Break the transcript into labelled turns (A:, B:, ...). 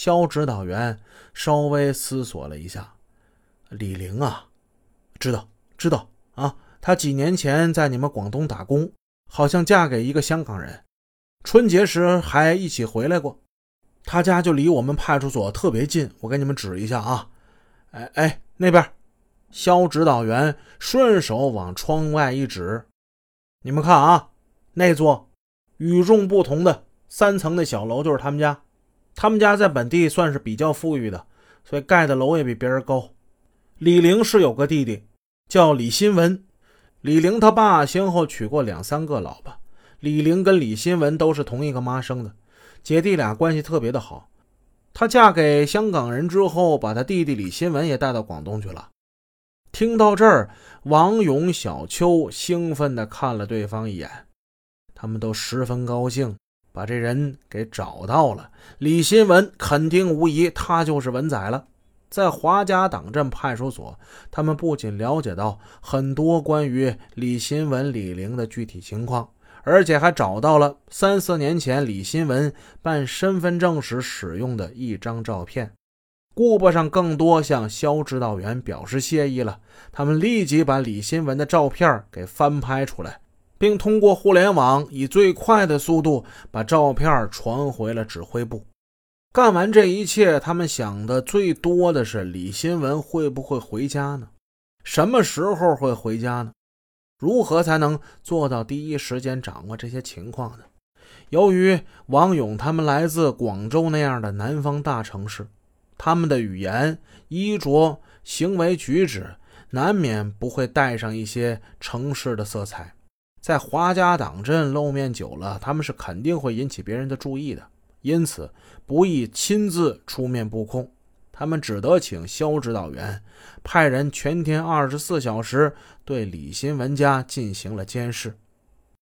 A: 肖指导员稍微思索了一下：“李玲啊，知道知道啊，她几年前在你们广东打工，好像嫁给一个香港人，春节时还一起回来过。她家就离我们派出所特别近，我给你们指一下啊。哎哎，那边。”肖指导员顺手往窗外一指：“你们看啊，那座与众不同的三层的小楼就是他们家。他们家在本地算是比较富裕的，所以盖的楼也比别人高。李玲是有个弟弟，叫李新文。李玲他爸先后娶过两三个老婆，李玲跟李新文都是同一个妈生的，姐弟俩关系特别的好。她嫁给香港人之后，把她弟弟李新文也带到广东去了。”听到这儿，王勇、小邱兴奋地看了对方一眼，他们都十分高兴，把这人给找到了。李新文肯定无疑，他就是文仔了。在华家党镇派出所，他们不仅了解到很多关于李新文、李玲的具体情况，而且还找到了三四年前李新文办身份证时使用的一张照片。顾不上更多向肖指导员表示谢意了，他们立即把李新文的照片给翻拍出来，并通过互联网以最快的速度把照片传回了指挥部。干完这一切，他们想的最多的是李新文会不会回家呢？什么时候会回家呢？如何才能做到第一时间掌握这些情况呢？由于王勇他们来自广州那样的南方大城市。他们的语言、衣着、行为举止，难免不会带上一些城市的色彩。在华家党镇露面久了，他们是肯定会引起别人的注意的，因此不宜亲自出面布控。他们只得请肖指导员派人全天二十四小时对李新文家进行了监视。